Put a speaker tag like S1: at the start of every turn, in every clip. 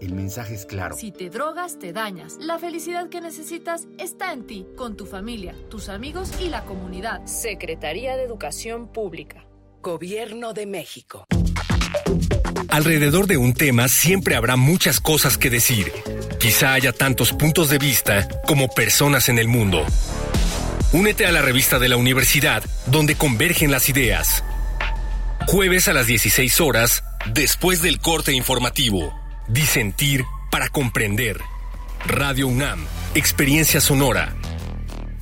S1: El mensaje es claro.
S2: Si te drogas, te dañas. La felicidad que necesitas está en ti, con tu familia, tus amigos y la comunidad.
S3: Secretaría de Educación Pública. Gobierno de México.
S4: Alrededor de un tema siempre habrá muchas cosas que decir. Quizá haya tantos puntos de vista como personas en el mundo. Únete a la revista de la universidad donde convergen las ideas. Jueves a las 16 horas, después del corte informativo. Disentir para comprender. Radio UNAM, Experiencia Sonora.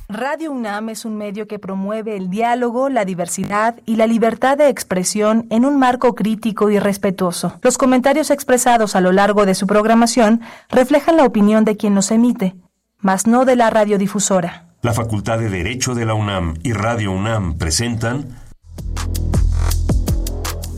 S5: Radio UNAM es un medio que promueve el diálogo, la diversidad y la libertad de expresión en un marco crítico y respetuoso. Los comentarios expresados a lo largo de su programación reflejan la opinión de quien los emite, mas no de la radiodifusora.
S6: La Facultad de Derecho de la UNAM y Radio UNAM presentan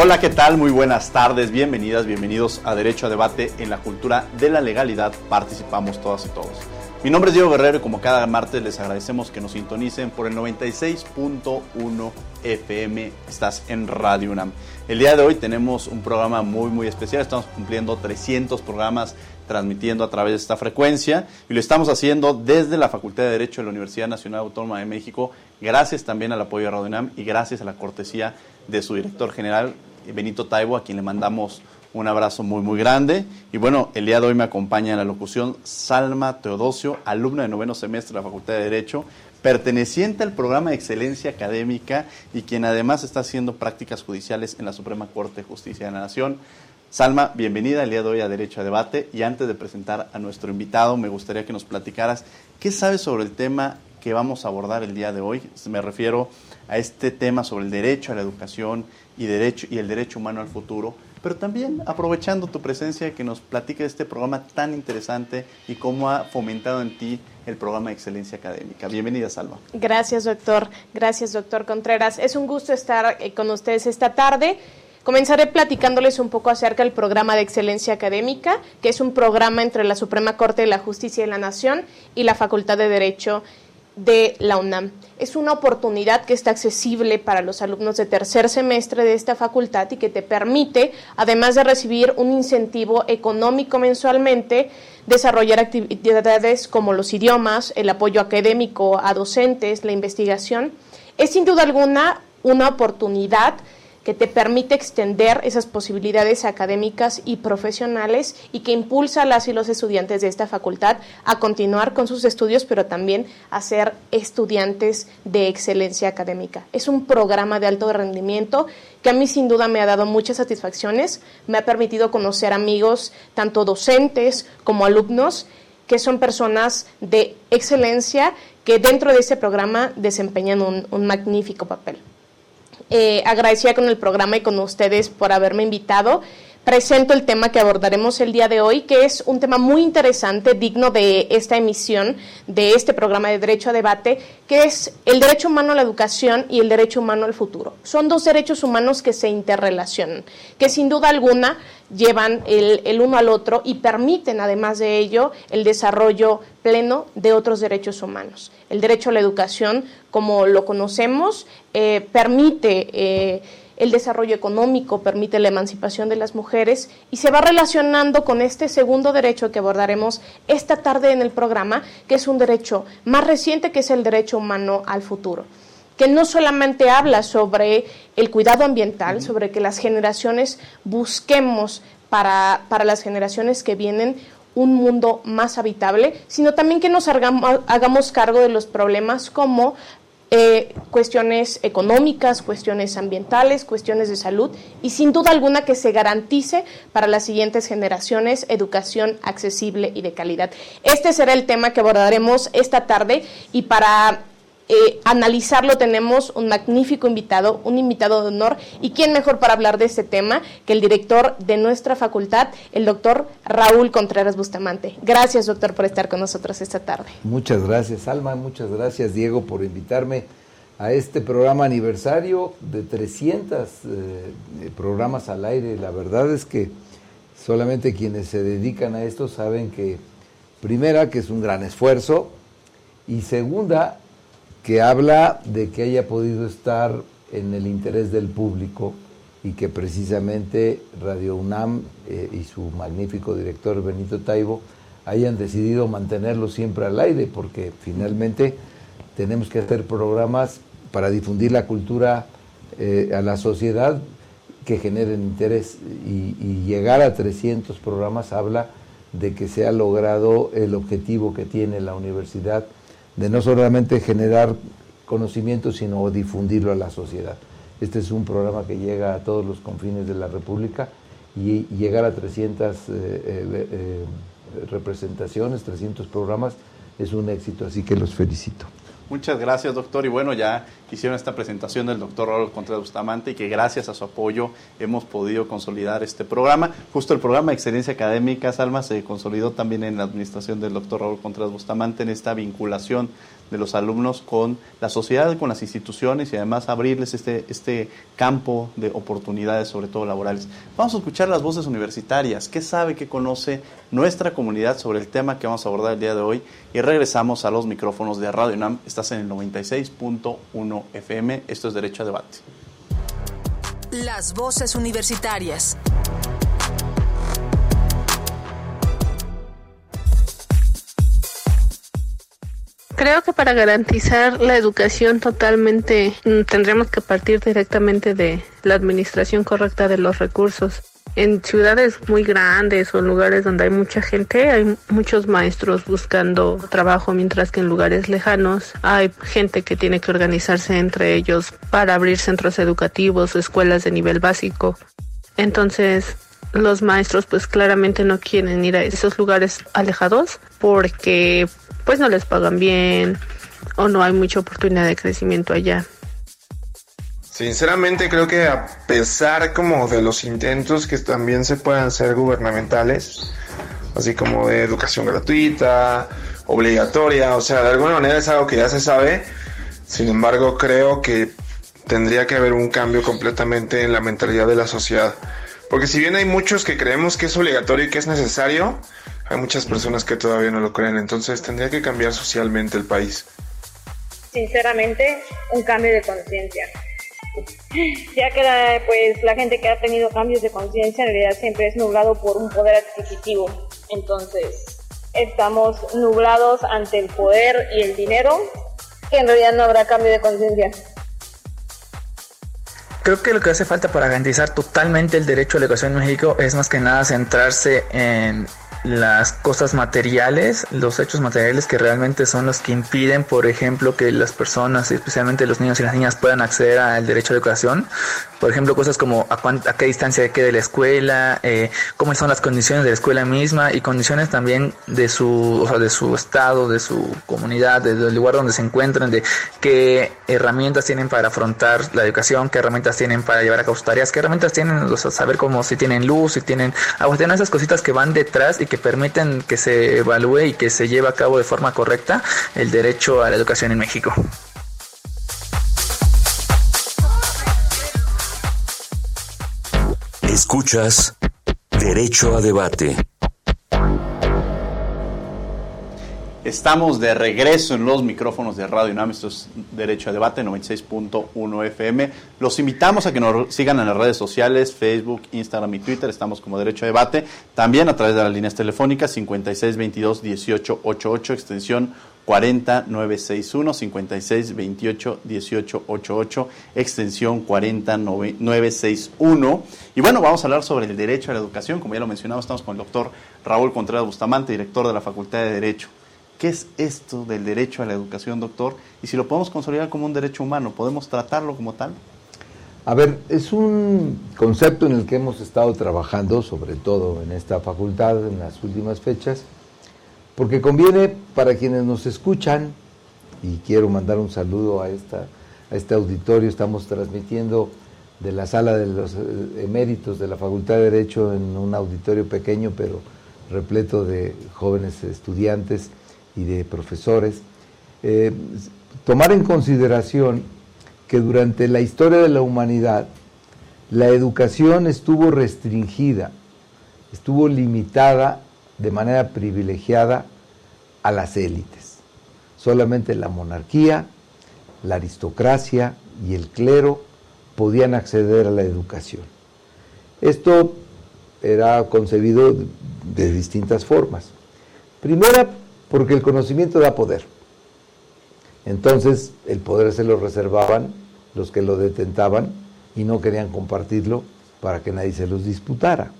S7: Hola, ¿qué tal? Muy buenas tardes, bienvenidas, bienvenidos a Derecho a Debate en la cultura de la legalidad. Participamos todas y todos. Mi nombre es Diego Guerrero y como cada martes les agradecemos que nos sintonicen por el 96.1 FM. Estás en Radio UNAM. El día de hoy tenemos un programa muy muy especial. Estamos cumpliendo 300 programas transmitiendo a través de esta frecuencia y lo estamos haciendo desde la Facultad de Derecho de la Universidad Nacional Autónoma de México. Gracias también al apoyo de Radio UNAM y gracias a la cortesía de su director general, Benito Taibo, a quien le mandamos un abrazo muy, muy grande. Y bueno, el día de hoy me acompaña en la locución Salma Teodosio, alumna de noveno semestre de la Facultad de Derecho, perteneciente al programa de excelencia académica y quien además está haciendo prácticas judiciales en la Suprema Corte de Justicia de la Nación. Salma, bienvenida el día de hoy a Derecho a Debate y antes de presentar a nuestro invitado, me gustaría que nos platicaras qué sabes sobre el tema que vamos a abordar el día de hoy. Me refiero a este tema sobre el derecho a la educación y, derecho, y el derecho humano al futuro, pero también aprovechando tu presencia que nos platique de este programa tan interesante y cómo ha fomentado en ti el programa de excelencia académica. Bienvenida, Salva.
S8: Gracias, doctor. Gracias, doctor Contreras. Es un gusto estar eh, con ustedes esta tarde. Comenzaré platicándoles un poco acerca del programa de excelencia académica, que es un programa entre la Suprema Corte de la Justicia de la Nación y la Facultad de Derecho de la UNAM. Es una oportunidad que está accesible para los alumnos de tercer semestre de esta facultad y que te permite, además de recibir un incentivo económico mensualmente, desarrollar actividades como los idiomas, el apoyo académico a docentes, la investigación. Es sin duda alguna una oportunidad que te permite extender esas posibilidades académicas y profesionales y que impulsa a las y los estudiantes de esta facultad a continuar con sus estudios, pero también a ser estudiantes de excelencia académica. Es un programa de alto rendimiento que a mí sin duda me ha dado muchas satisfacciones, me ha permitido conocer amigos, tanto docentes como alumnos, que son personas de excelencia que dentro de ese programa desempeñan un, un magnífico papel eh, agradecida con el programa y con ustedes por haberme invitado. Presento el tema que abordaremos el día de hoy, que es un tema muy interesante, digno de esta emisión, de este programa de Derecho a Debate, que es el derecho humano a la educación y el derecho humano al futuro. Son dos derechos humanos que se interrelacionan, que sin duda alguna llevan el, uno al otro y permiten, además de ello, el desarrollo pleno de otros derechos humanos. El derecho a la educación, como lo conocemos, eh, permite eh, el desarrollo económico, permite la emancipación de las mujeres y se va relacionando con este segundo derecho que abordaremos esta tarde en el programa, que es un derecho más reciente, que es el derecho humano al futuro que no solamente habla sobre el cuidado ambiental, sobre que las generaciones busquemos para, para las generaciones que vienen un mundo más habitable, sino también que nos hagamos, hagamos cargo de los problemas como eh, cuestiones económicas, cuestiones ambientales, cuestiones de salud y sin duda alguna que se garantice para las siguientes generaciones educación accesible y de calidad. Este será el tema que abordaremos esta tarde y para eh, analizarlo tenemos un magnífico invitado, un invitado de honor. ¿Y quién mejor para hablar de este tema que el director de nuestra facultad, el doctor Raúl Contreras Bustamante? Gracias, doctor, por estar con nosotros esta tarde.
S1: Muchas gracias, Alma. Muchas gracias, Diego, por invitarme a este programa aniversario de 300 eh, programas al aire. La verdad es que solamente quienes se dedican a esto saben que, primera, que es un gran esfuerzo, y segunda, que habla de que haya podido estar en el interés del público y que precisamente Radio UNAM eh, y su magnífico director Benito Taibo hayan decidido mantenerlo siempre al aire, porque finalmente tenemos que hacer programas para difundir la cultura eh, a la sociedad que generen interés. Y, y, llegar a 300 programas habla de que se ha logrado el objetivo que tiene la universidad de no solamente generar conocimiento, sino difundirlo a la sociedad. Este es un programa que llega a todos los confines de la República y llegar a 300 eh, eh, eh, representaciones, 300 programas, es un éxito, así que los felicito.
S7: Muchas gracias, doctor. Y bueno, ya hicieron esta presentación del doctor Raúl Contreras Bustamante y que gracias a su apoyo hemos podido consolidar este programa. Justo el programa de excelencia académica, Salma, se consolidó también en la administración del doctor Raúl Contreras Bustamante en esta vinculación de los alumnos con la sociedad, con las instituciones y además abrirles este, este campo de oportunidades, sobre todo laborales. Vamos a escuchar las voces universitarias. ¿Qué sabe, qué conoce nuestra comunidad sobre el tema que vamos a abordar el día de hoy? Y regresamos a los micrófonos de Radio UNAM. Estás en el 96.1 FM. Esto es Derecho a Debate.
S3: Las voces universitarias.
S9: Creo que para garantizar la educación totalmente mm, tendremos que partir directamente de la administración correcta de los recursos. En ciudades muy grandes o lugares donde hay mucha gente hay muchos maestros buscando trabajo, mientras que en lugares lejanos hay gente que tiene que organizarse entre ellos para abrir centros educativos o escuelas de nivel básico. Entonces, los maestros pues claramente no quieren ir a esos lugares alejados porque pues no les pagan bien o no hay mucha oportunidad de crecimiento allá.
S10: Sinceramente creo que a pesar como de los intentos que también se puedan ser gubernamentales, así como de educación gratuita, obligatoria, o sea, de alguna manera es algo que ya se sabe, sin embargo creo que tendría que haber un cambio completamente en la mentalidad de la sociedad. Porque si bien hay muchos que creemos que es obligatorio y que es necesario, hay muchas personas que todavía no lo creen, entonces tendría que cambiar socialmente el país.
S11: Sinceramente, un cambio de conciencia. Ya que la, pues, la gente que ha tenido cambios de conciencia en realidad siempre es nublado por un poder adquisitivo. Entonces, estamos nublados ante el poder y el dinero, que en realidad no habrá cambio de conciencia
S12: creo que lo que hace falta para garantizar totalmente el derecho a la educación en México es más que nada centrarse en las cosas materiales, los hechos materiales que realmente son los que impiden, por ejemplo, que las personas, especialmente los niños y las niñas, puedan acceder al derecho a la educación. Por ejemplo, cosas como a, qué distancia quede la escuela, eh, cómo son las condiciones de la escuela misma y condiciones también de su, o sea, de su estado, de su comunidad, del lugar donde se encuentran, de qué herramientas tienen para afrontar la educación, qué herramientas tienen para llevar a cabo sus tareas, qué herramientas tienen, o sea, saber cómo si tienen luz, si tienen agua, tienen esas cositas que van detrás y que permiten que se evalúe y que se lleve a cabo de forma correcta el derecho a la educación en México.
S13: Escuchas Derecho a Debate.
S7: Estamos de regreso en los micrófonos de Radio UNAM, esto es Derecho a Debate 96.1 FM. Los invitamos a que nos sigan en las redes sociales, Facebook, Instagram y Twitter, estamos como Derecho a Debate, también a través de las líneas telefónicas 5622 1888, extensión 40961, 5628 1888, extensión 40961. Y bueno, vamos a hablar sobre el derecho a la educación, como ya lo mencionamos, estamos con el doctor Raúl Contreras Bustamante, director de la Facultad de Derecho. ¿Qué es esto del derecho a la educación, doctor? Y si lo podemos consolidar como un derecho humano, ¿podemos tratarlo como tal?
S1: A ver, es un concepto en el que hemos estado trabajando, sobre todo en esta facultad en las últimas fechas, porque conviene para quienes nos escuchan y quiero mandar un saludo a, esta, a este auditorio. Estamos transmitiendo de la sala de los eh, eméritos de la Facultad de Derecho en un auditorio pequeño, pero repleto de jóvenes estudiantes y de profesores. Eh, tomar en consideración que durante la historia de la humanidad la educación estuvo restringida, estuvo limitada de manera privilegiada a las élites. Solamente la monarquía, la aristocracia y el clero podían acceder a la educación. Esto era concebido de distintas formas. Primera, porque el conocimiento da poder. Entonces, el poder se lo reservaban los que lo detentaban y no querían compartirlo para que nadie se los disputara.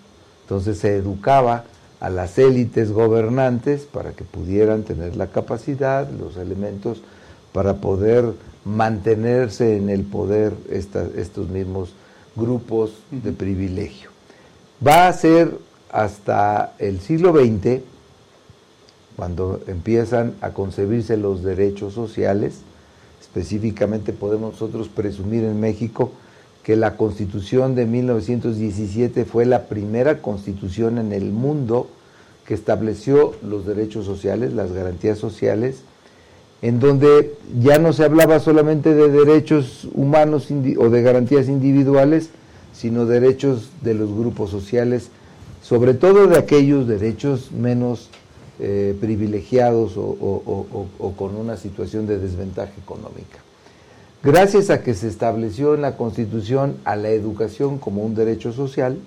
S1: Entonces se educaba a las élites gobernantes para que pudieran tener la capacidad, los elementos para poder mantenerse en el poder estos mismos grupos de privilegio. Va a ser hasta el siglo XX, cuando empiezan a concebirse los derechos sociales, específicamente podemos nosotros presumir en México que la constitución de 1917 fue la primera constitución en el mundo que estableció los derechos sociales, las garantías sociales, en donde ya no se hablaba solamente de derechos humanos o de garantías individuales, sino derechos de los grupos sociales, sobre todo de aquellos derechos menos eh, privilegiados o, con una situación de desventaja económica. Gracias a que se estableció en la Constitución a la educación como un derecho social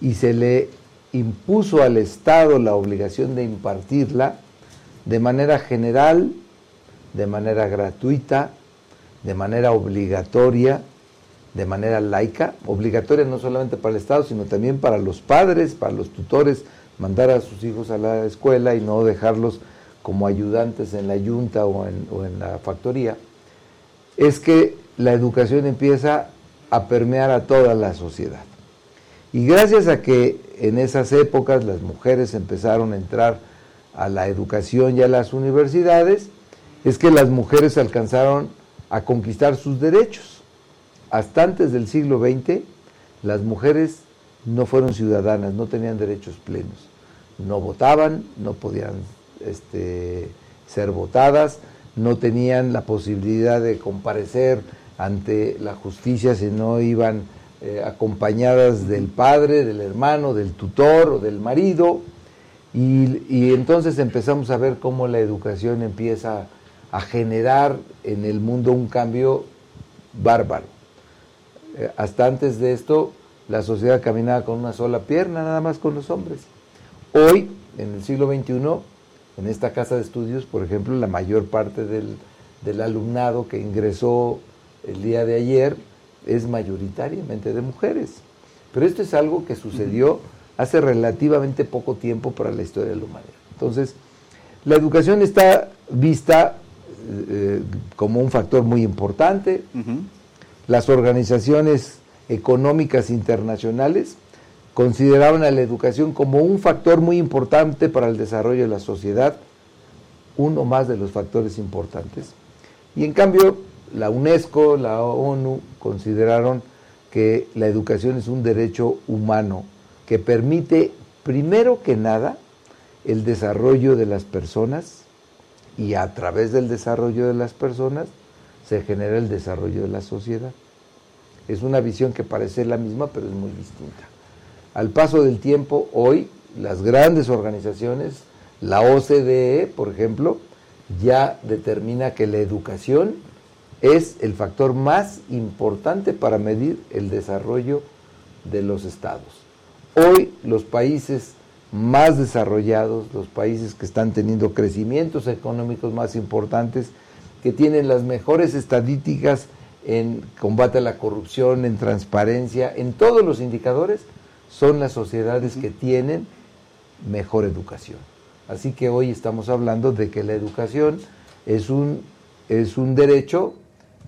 S1: y se le impuso al Estado la obligación de impartirla, de manera general, de manera gratuita, de manera obligatoria, de manera laica, obligatoria no solamente para el Estado, sino también para los padres, para los tutores, mandar a sus hijos a la escuela y no dejarlos como ayudantes en la yunta o en, o en la factoría, es que la educación empieza a permear a toda la sociedad. Y gracias a que en esas épocas las mujeres empezaron a entrar a la educación y a las universidades, es que las mujeres alcanzaron a conquistar sus derechos. Hasta antes del siglo XX, las mujeres no fueron ciudadanas, no tenían derechos plenos. No votaban, no podían este, ser votadas, no tenían la posibilidad de comparecer ante la justicia si no iban eh, acompañadas del padre, del hermano, del tutor o del marido. Y, entonces empezamos a ver cómo la educación empieza a generar en el mundo un cambio bárbaro. Eh, hasta antes de esto, la sociedad caminaba con una sola pierna, nada más con los hombres. Hoy, en el siglo XXI, en esta casa de estudios, por ejemplo, la mayor parte del, del alumnado que ingresó el día de ayer es mayoritariamente de mujeres. Pero esto es algo que sucedió hace relativamente poco tiempo para la historia de la humanidad. Entonces, la educación está vista eh, como un factor muy importante. Las organizaciones económicas internacionales consideraban a la educación como un factor muy importante para el desarrollo de la sociedad, uno más de los factores importantes. Y en cambio, la UNESCO, la ONU consideraron que la educación es un derecho humano que permite, primero que nada, el desarrollo de las personas y a través del desarrollo de las personas se genera el desarrollo de la sociedad. Es una visión que parece la misma, pero es muy distinta. Al paso del tiempo, hoy las grandes organizaciones, la OCDE, por ejemplo, ya determina que la educación es el factor más importante para medir el desarrollo de los estados. Hoy los países más desarrollados, los países que están teniendo crecimientos económicos más importantes, que tienen las mejores estadísticas en combate a la corrupción, en transparencia, en todos los indicadores, son las sociedades que tienen mejor educación. Así que hoy estamos hablando de que la educación es un, es un derecho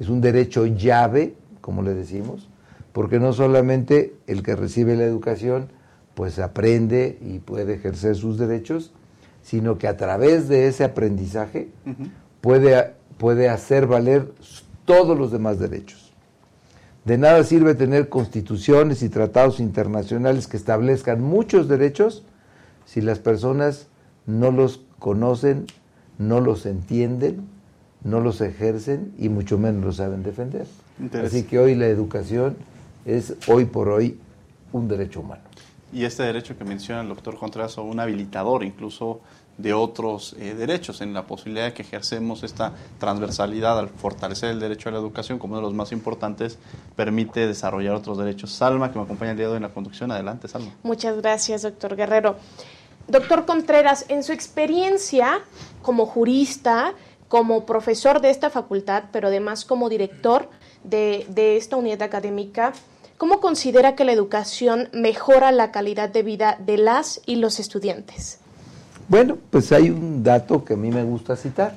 S1: es un derecho llave, como le decimos, porque no solamente el que recibe la educación pues aprende y puede ejercer sus derechos, sino que a través de ese aprendizaje puede, puede hacer valer todos los demás derechos. De nada sirve tener constituciones y tratados internacionales que establezcan muchos derechos si las personas no los conocen, no los entienden, no los ejercen y mucho menos los saben defender. Así que hoy la educación es hoy por hoy un derecho humano.
S7: Y este derecho que menciona el doctor Contreras, un habilitador incluso de otros eh, derechos, en la posibilidad de que ejercemos esta transversalidad al fortalecer el derecho a la educación como uno de los más importantes, permite desarrollar otros derechos. Salma, que me acompaña el día de hoy en la conducción, adelante, Salma.
S8: Muchas gracias, doctor Guerrero. Doctor Contreras, en su experiencia como jurista, como profesor de esta facultad, pero además como director de, de esta unidad académica, ¿cómo considera que la educación mejora la calidad de vida de las y los estudiantes?
S1: Bueno, pues hay un dato que a mí me gusta citar.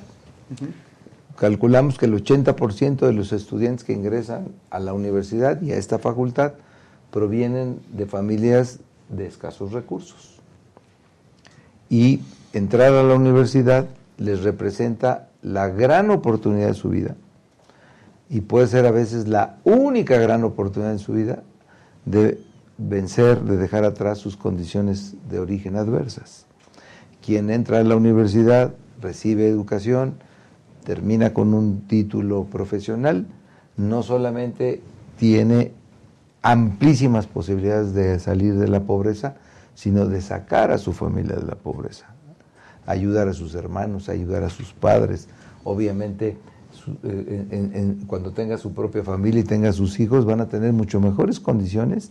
S1: Calculamos que el 80% de los estudiantes que ingresan a la universidad y a esta facultad provienen de familias de escasos recursos. Y entrar a la universidad les representa la gran oportunidad de su vida y puede ser a veces la única gran oportunidad en su vida de vencer, de dejar atrás sus condiciones de origen adversas quien entra a la universidad, recibe educación, termina con un título profesional, no solamente tiene amplísimas posibilidades de salir de la pobreza, sino de sacar a su familia de la pobreza, ayudar a sus hermanos, ayudar a sus padres. Obviamente, eh, cuando tenga su propia familia y tenga sus hijos, van a tener mucho mejores condiciones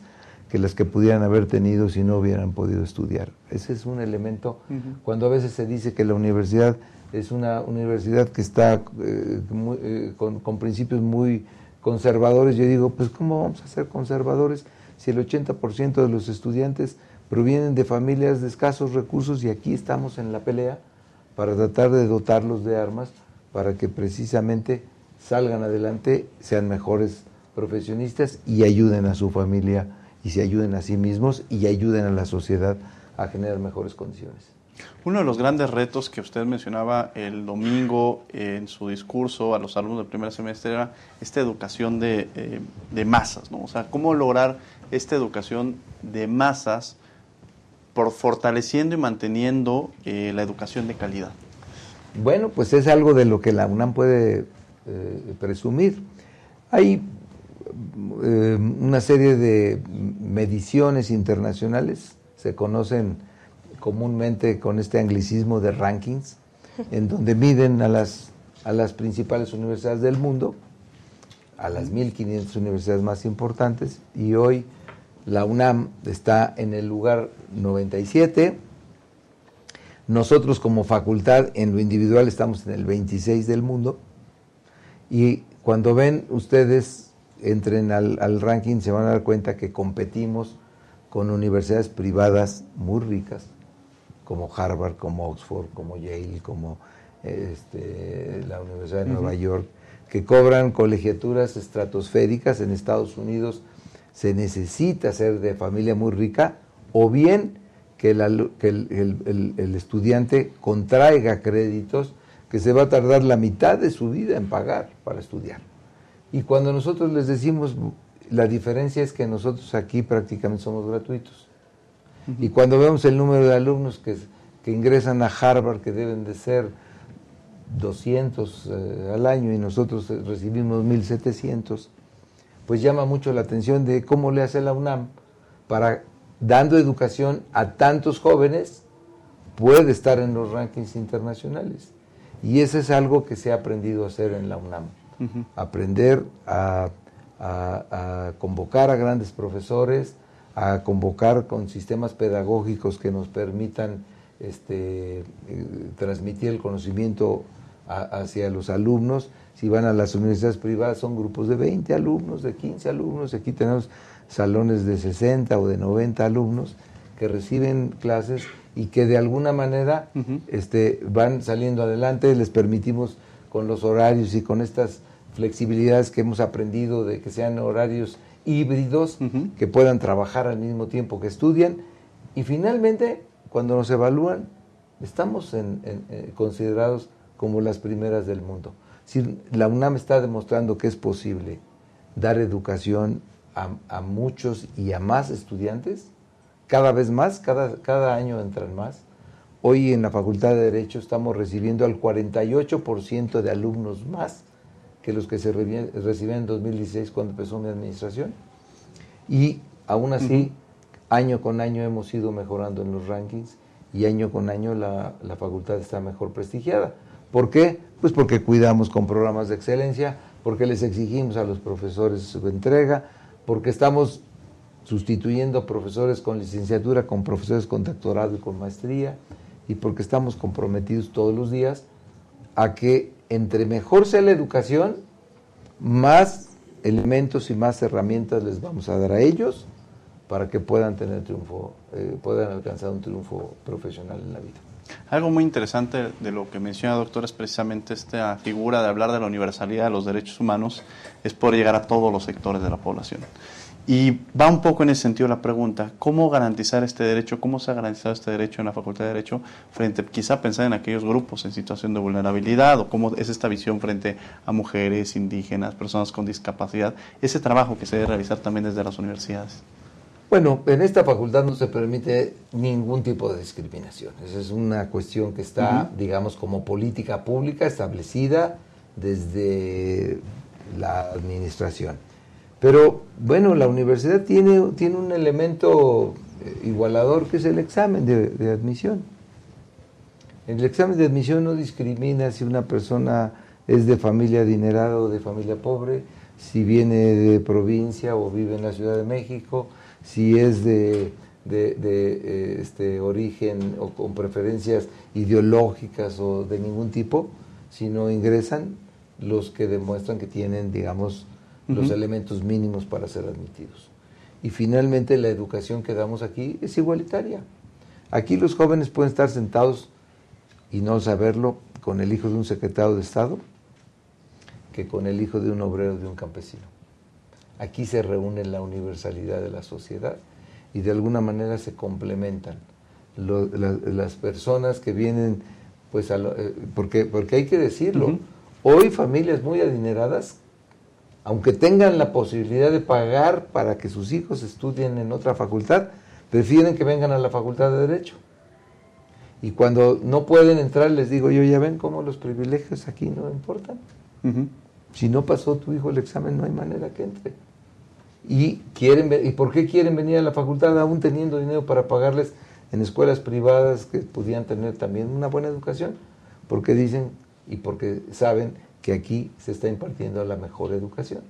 S1: que las que pudieran haber tenido si no hubieran podido estudiar. Ese es un elemento, cuando a veces se dice que la universidad es una universidad que está eh, eh, con, principios muy conservadores, yo digo, pues ¿cómo vamos a ser conservadores si el 80% de los estudiantes provienen de familias de escasos recursos y aquí estamos en la pelea para tratar de dotarlos de armas para que precisamente salgan adelante, sean mejores profesionistas y ayuden a su familia y se ayuden a sí mismos y ayuden a la sociedad a generar mejores condiciones.
S7: Uno de los grandes retos que usted mencionaba el domingo en su discurso a los alumnos del primer semestre era esta educación de, eh, de masas, ¿no? O sea, cómo lograr esta educación de masas por fortaleciendo y manteniendo eh, la educación de calidad.
S1: Bueno, pues es algo de lo que la UNAM puede eh, presumir. Hay eh, una serie de mediciones internacionales, se conocen comúnmente con este anglicismo de rankings, en donde miden a las, a las principales universidades del mundo, a las 1.500 universidades más importantes, y hoy la UNAM está en el lugar 97. Nosotros como facultad en lo individual estamos en el 26 del mundo. Y cuando ven ustedes entren al, ranking se van a dar cuenta que competimos con universidades privadas muy ricas, como Harvard, como Oxford, como Yale, como este, la Universidad de Nueva York, que cobran colegiaturas estratosféricas en Estados Unidos. Se necesita ser de familia muy rica o bien que, el estudiante contraiga créditos que se va a tardar la mitad de su vida en pagar para estudiar. Y cuando nosotros les decimos, la diferencia es que nosotros aquí prácticamente somos gratuitos. Y cuando vemos el número de alumnos que, que ingresan a Harvard, que deben de ser 200 eh, al año y nosotros recibimos 1.700, pues llama mucho la atención de cómo le hace la UNAM para, dando educación a tantos jóvenes, puede estar en los rankings internacionales. Y eso es algo que se ha aprendido a hacer en la UNAM aprender a, convocar a grandes profesores, a convocar con sistemas pedagógicos que nos permitan este, eh, transmitir el conocimiento hacia los alumnos. Si van a las universidades privadas son grupos de 20 alumnos, de 15 alumnos, aquí tenemos salones de 60 o de 90 alumnos que reciben clases y que de alguna manera este, van saliendo adelante, les permitimos con los horarios y con estas flexibilidades que hemos aprendido de que sean horarios híbridos, que puedan trabajar al mismo tiempo que estudian. Y finalmente, cuando nos evalúan, estamos en, eh, considerados como las primeras del mundo. Si la UNAM está demostrando que es posible dar educación a, muchos y a más estudiantes, cada vez más, cada, cada año entran más. Hoy en la Facultad de Derecho estamos recibiendo al 48% de alumnos más que los que se recibían en 2016 cuando empezó mi administración. Y aún así, año con año hemos ido mejorando en los rankings y año con año la, la facultad está mejor prestigiada. ¿Por qué? Pues porque cuidamos con programas de excelencia, porque les exigimos a los profesores su entrega, porque estamos sustituyendo profesores con licenciatura con profesores con doctorado y con maestría, y porque estamos comprometidos todos los días a que entre mejor sea la educación, más elementos y más herramientas les vamos a dar a ellos para que puedan tener triunfo, eh, puedan alcanzar un triunfo profesional en la vida.
S7: Algo muy interesante de lo que menciona doctor es precisamente esta figura de hablar de la universalidad de los derechos humanos, es poder llegar a todos los sectores de la población. Y va un poco en ese sentido la pregunta, ¿cómo garantizar este derecho? ¿Cómo se ha garantizado este derecho en la Facultad de Derecho frente quizá pensar en aquellos grupos en situación de vulnerabilidad o cómo es esta visión frente a mujeres, indígenas, personas con discapacidad? Ese trabajo que se debe realizar también desde las universidades.
S1: Bueno, en esta facultad no se permite ningún tipo de discriminación. Esa es una cuestión que está, digamos, como política pública establecida desde la administración. Pero bueno, la universidad tiene, tiene un elemento eh, igualador que es el examen de, admisión. El examen de admisión no discrimina si una persona es de familia adinerada o de familia pobre, si viene de provincia o vive en la Ciudad de México, si es de, eh, este, origen o con preferencias ideológicas o de ningún tipo, sino ingresan los que demuestran que tienen, digamos, los elementos mínimos para ser admitidos. Y finalmente la educación que damos aquí es igualitaria. Aquí los jóvenes pueden estar sentados y no saberlo con el hijo de un secretario de Estado que con el hijo de un obrero de un campesino. Aquí se reúne la universalidad de la sociedad y de alguna manera se complementan. las personas que vienen, pues, eh, porque, porque hay que decirlo, hoy familias muy adineradas aunque tengan la posibilidad de pagar para que sus hijos estudien en otra facultad, prefieren que vengan a la facultad de Derecho. Y cuando no pueden entrar, les digo yo, ya ven cómo los privilegios aquí no importan. Si no pasó tu hijo el examen, no hay manera que entre. Y, quieren, ¿Y por qué quieren venir a la facultad aún teniendo dinero para pagarles en escuelas privadas que pudieran tener también una buena educación? Porque dicen y porque saben que aquí se está impartiendo la mejor educación.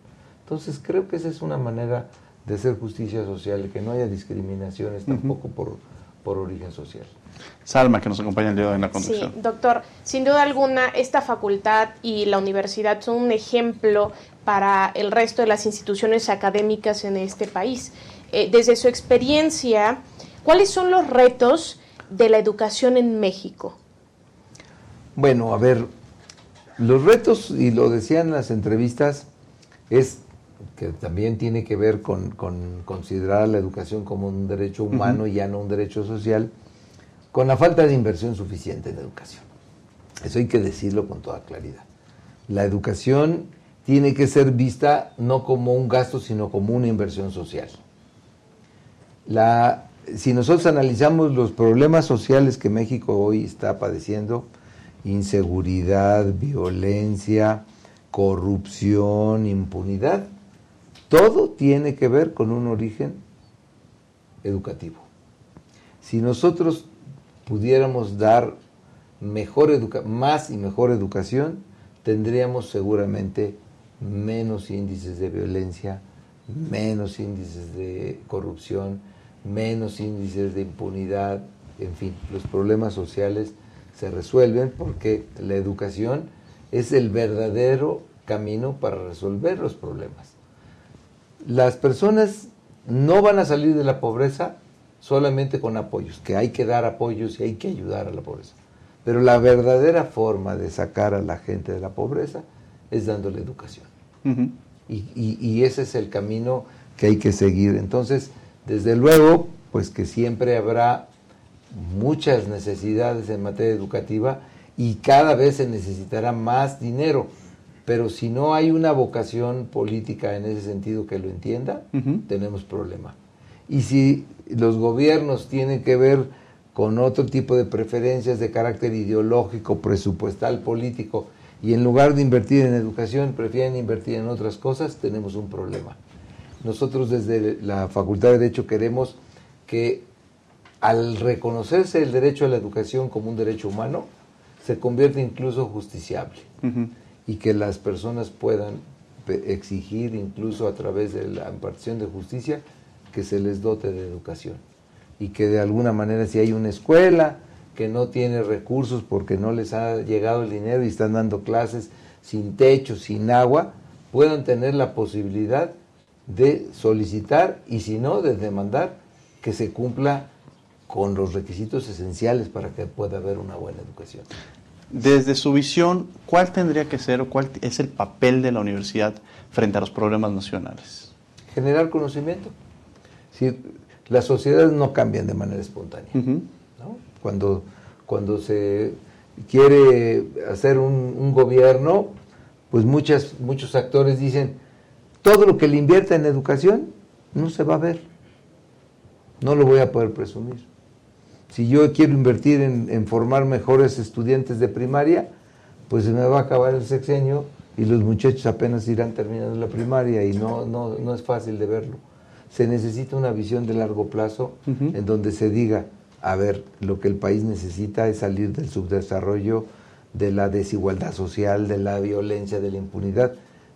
S1: Entonces creo que esa es una manera de hacer justicia social, que no haya discriminaciones tampoco por, por origen social.
S7: Salma, que nos acompaña el día de hoy en la conducción.
S8: Sí, doctor, sin duda alguna, esta facultad y la universidad son un ejemplo para el resto de las instituciones académicas en este país. Eh, desde su experiencia, ¿cuáles son los retos de la educación en México?
S1: Bueno, a ver, los retos, y lo decían en las entrevistas, es que también tiene que ver con, considerar la educación como un derecho humano y ya no un derecho social, con la falta de inversión suficiente en educación. Eso hay que decirlo con toda claridad. La educación tiene que ser vista no como un gasto, sino como una inversión social. La, si nosotros analizamos los problemas sociales que México hoy está padeciendo, inseguridad, violencia, corrupción, impunidad. Todo tiene que ver con un origen educativo. Si nosotros pudiéramos dar mejor más y mejor educación, tendríamos seguramente menos índices de violencia, menos índices de corrupción, menos índices de impunidad, en fin, los problemas sociales se resuelven porque la educación es el verdadero camino para resolver los problemas. Las personas no van a salir de la pobreza solamente con apoyos, que hay que dar apoyos y hay que ayudar a la pobreza. Pero la verdadera forma de sacar a la gente de la pobreza es dándole educación. y, y, ese es el camino que hay que seguir. Entonces, desde luego, pues que siempre habrá muchas necesidades en materia educativa y cada vez se necesitará más dinero. Pero si no hay una vocación política en ese sentido que lo entienda, tenemos problema. Y si los gobiernos tienen que ver con otro tipo de preferencias de carácter ideológico, presupuestal, político, y en lugar de invertir en educación prefieren invertir en otras cosas, tenemos un problema. Nosotros desde la Facultad de Derecho queremos que al reconocerse el derecho a la educación como un derecho humano, se convierta incluso justiciable y que las personas puedan exigir incluso a través de la impartición de justicia que se les dote de educación y que de alguna manera si hay una escuela que no tiene recursos porque no les ha llegado el dinero y están dando clases sin techo, sin agua, puedan tener la posibilidad de solicitar y si no, de demandar que se cumpla con los requisitos esenciales para que pueda haber una buena educación.
S7: Desde su visión, ¿cuál tendría que ser o cuál es el papel de la universidad frente a los problemas nacionales?
S1: Generar conocimiento. Si las sociedades no cambian de manera espontánea. Cuando, cuando se quiere hacer un, gobierno, pues muchas, muchos actores dicen, todo lo que le invierta en educación no se va a ver. No lo voy a poder presumir. Si yo quiero invertir en, en formar mejores estudiantes de primaria, pues se me va a acabar el sexenio y los muchachos apenas irán terminando la primaria y no, no, no es fácil de verlo. Se necesita una visión de largo plazo en donde se diga, a ver, lo que el país necesita es salir del subdesarrollo, de la desigualdad social, de la violencia, de la impunidad.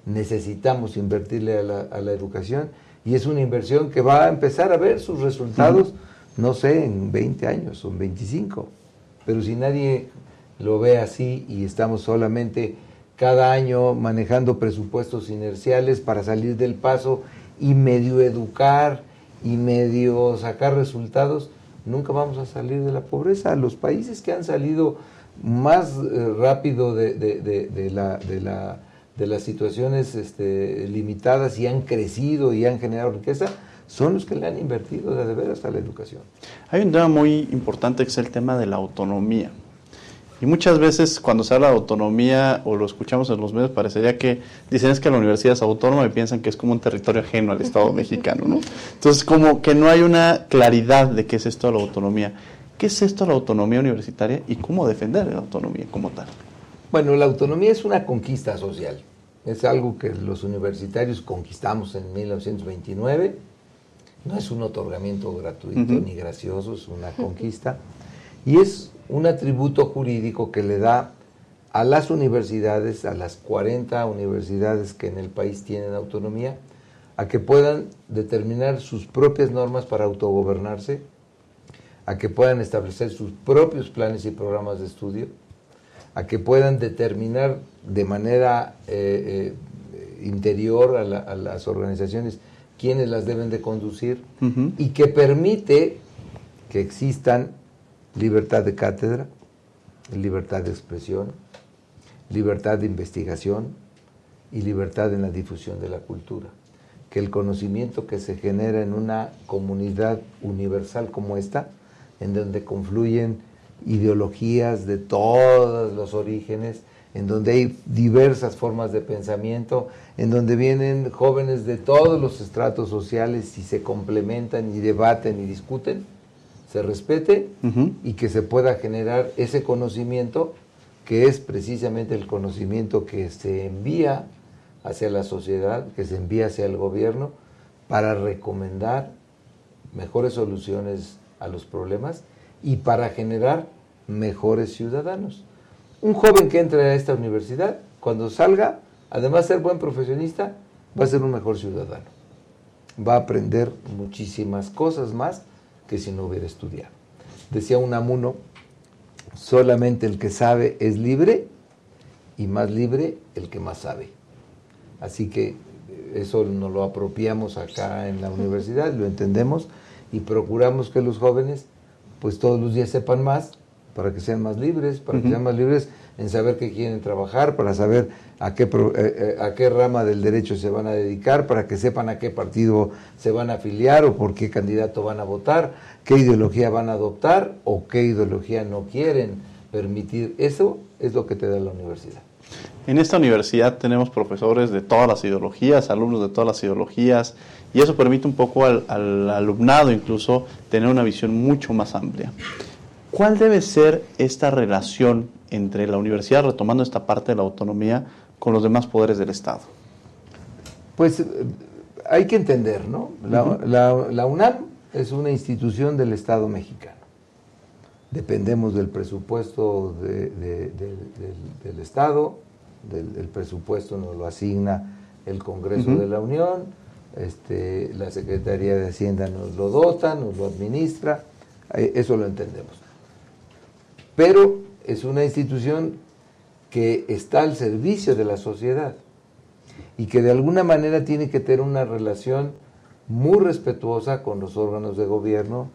S1: Necesitamos invertirle a la, educación y es una inversión que va a empezar a ver sus resultados, no sé, en 20 años o en 25. Pero si nadie lo ve así y estamos solamente cada año manejando presupuestos inerciales para salir del paso y medio educar y medio sacar resultados, nunca vamos a salir de la pobreza. Los países que han salido más eh, rápido de, de, la, de, las situaciones este, limitadas y han crecido y han generado riqueza, son los que le han invertido de veras a la educación.
S7: Hay un tema muy importante que es el tema de la autonomía. Y muchas veces cuando se habla de autonomía o lo escuchamos en los medios parecería que dicen es que la universidad es autónoma y piensan que es como un territorio ajeno al Estado mexicano, ¿no? Entonces como que no hay una claridad de qué es esto la autonomía. ¿Qué es esto la autonomía universitaria y cómo defender la autonomía como tal?
S1: Bueno, la autonomía es una conquista social. Es algo que los universitarios conquistamos en 1929. No es un otorgamiento gratuito ni gracioso, es una conquista. Y es un atributo jurídico que le da a las universidades, a las 40 universidades que en el país tienen autonomía, a que puedan determinar sus propias normas para autogobernarse, a que puedan establecer sus propios planes y programas de estudio, a que puedan determinar de manera eh, eh, interior a, las organizaciones quiénes las deben de conducir y que permite que existan libertad de cátedra, libertad de expresión, libertad de investigación y libertad en la difusión de la cultura. Que el conocimiento que se genera en una comunidad universal como esta, en donde confluyen ideologías de todos los orígenes, en donde hay diversas formas de pensamiento, en donde vienen jóvenes de todos los estratos sociales y se complementan y debaten y discuten, se respete y que se pueda generar ese conocimiento que es precisamente el conocimiento que se envía hacia la sociedad, que se envía hacia el gobierno para recomendar mejores soluciones a los problemas y para generar mejores ciudadanos. Un joven que entre a esta universidad, cuando salga, además de ser buen profesionista, va a ser un mejor ciudadano. Va a aprender muchísimas cosas más que si no hubiera estudiado. Decía un amuno, solamente el que sabe es libre y más libre el que más sabe. Así que eso nos lo apropiamos acá en la universidad, lo entendemos y procuramos que los jóvenes pues todos los días sepan más para que sean más libres, para que sean más libres en saber qué quieren trabajar, para saber a qué, eh, eh, a qué rama del derecho se van a dedicar, para que sepan a qué partido se van a afiliar o por qué candidato van a votar, qué ideología van a adoptar o qué ideología no quieren permitir. Eso es lo que te da la universidad.
S7: En esta universidad tenemos profesores de todas las ideologías, alumnos de todas las ideologías, y eso permite un poco al, al alumnado incluso tener una visión mucho más amplia. ¿Cuál debe ser esta relación entre la universidad, retomando esta parte de la autonomía, con los demás poderes del Estado?
S1: Pues eh, hay que entender, ¿no? La, la- la UNAM es una institución del Estado mexicano. Dependemos del presupuesto de- de- del- del, del Estado, del, el presupuesto nos lo asigna el Congreso de la Unión, este, la Secretaría de Hacienda nos lo dota, nos lo administra, eh, eso lo entendemos. Pero es una institución que está al servicio de la sociedad y que de alguna manera tiene que tener una relación muy respetuosa con los órganos de gobierno,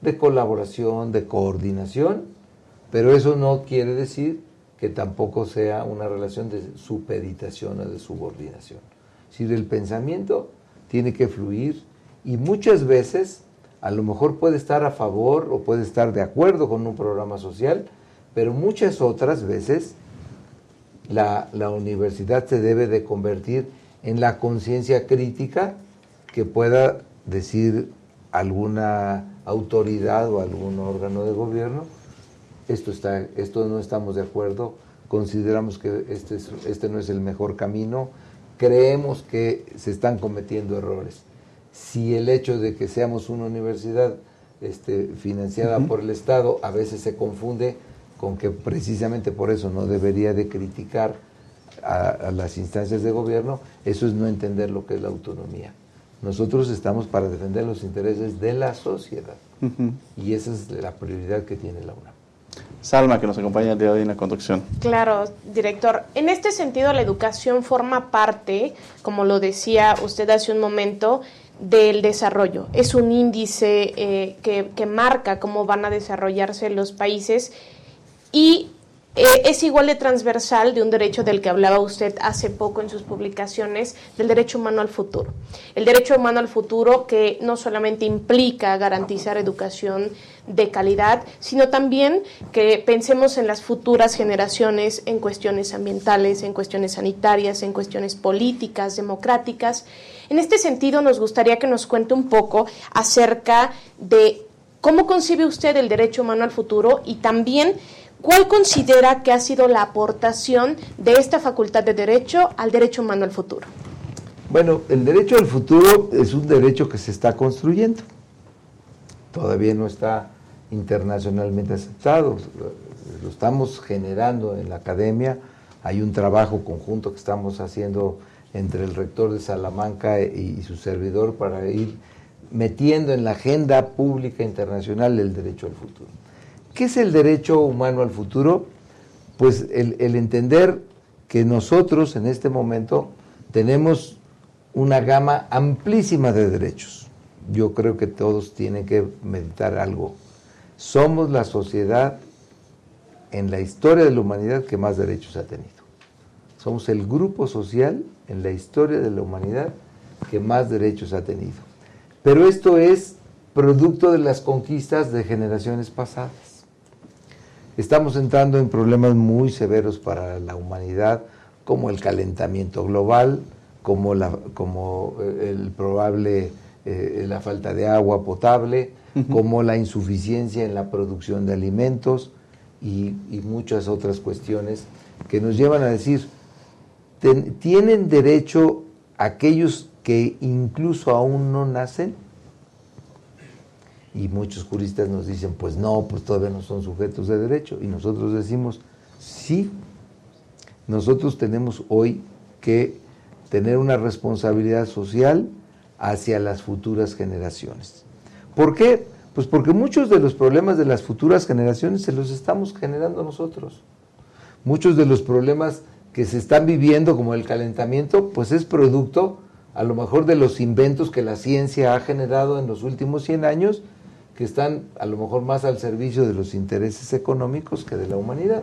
S1: de colaboración, de coordinación, pero eso no quiere decir que tampoco sea una relación de supeditación o de subordinación. Es decir, el pensamiento tiene que fluir y muchas veces a lo mejor puede estar a favor o puede estar de acuerdo con un programa social, pero muchas otras veces la, la universidad se debe de convertir en la conciencia crítica que pueda decir alguna autoridad o algún órgano de gobierno, esto, está, esto no estamos de acuerdo, consideramos que este, es- este no es el mejor camino, creemos que se están cometiendo errores. Si el hecho de que seamos una universidad este, financiada por el Estado a veces se confunde con que precisamente por eso no debería de criticar a, a las instancias de gobierno, eso es no entender lo que es la autonomía. Nosotros estamos para defender los intereses de la sociedad y esa es la prioridad que tiene la UNAM.
S7: Salma, que nos acompaña el día de hoy en la conducción.
S8: Claro, director. En este sentido, la educación forma parte, como lo decía usted hace un momento, del desarrollo. Es un índice eh, que, que marca cómo van a desarrollarse los países y eh, es igual de transversal de un derecho del que hablaba usted hace poco en sus publicaciones, del derecho humano al futuro. El derecho humano al futuro que no solamente implica garantizar educación de calidad, sino también que pensemos en las futuras generaciones en cuestiones ambientales, en cuestiones sanitarias, en cuestiones políticas, democráticas. En este sentido, nos gustaría que nos cuente un poco acerca de cómo concibe usted el derecho humano al futuro y también ¿Cuál considera que ha sido la aportación de esta facultad de derecho al derecho humano al futuro?
S1: Bueno, el derecho al futuro es un derecho que se está construyendo. Todavía no está internacionalmente aceptado. Lo estamos generando en la academia. Hay un trabajo conjunto que estamos haciendo entre el rector de Salamanca y su servidor para ir metiendo en la agenda pública internacional el derecho al futuro. ¿Qué es el derecho humano al futuro? Pues el, entender que nosotros en este momento tenemos una gama amplísima de derechos. Yo creo que todos tienen que meditar algo. Somos la sociedad en la historia de la humanidad que más derechos ha tenido. Somos el grupo social en la historia de la humanidad que más derechos ha tenido. Pero esto es producto de las conquistas de generaciones pasadas. Estamos entrando en problemas muy severos para la humanidad, como el calentamiento global, como, la, como eh, el probable, eh, la falta de agua potable, como la insuficiencia en la producción de alimentos y, y muchas otras cuestiones que nos llevan a decir, ten- ¿tienen derecho aquellos que incluso aún no nacen? Y muchos juristas nos dicen, pues no, pues todavía no son sujetos de derecho. Y nosotros decimos, sí, nosotros tenemos hoy que tener una responsabilidad social hacia las futuras generaciones. ¿Por qué? Pues porque muchos de los problemas de las futuras generaciones se los estamos generando nosotros. Muchos de los problemas que se están viviendo, como el calentamiento, pues es producto a lo mejor de los inventos que la ciencia ha generado en los últimos 100 años, que están a lo mejor más al servicio de los intereses económicos que de la humanidad.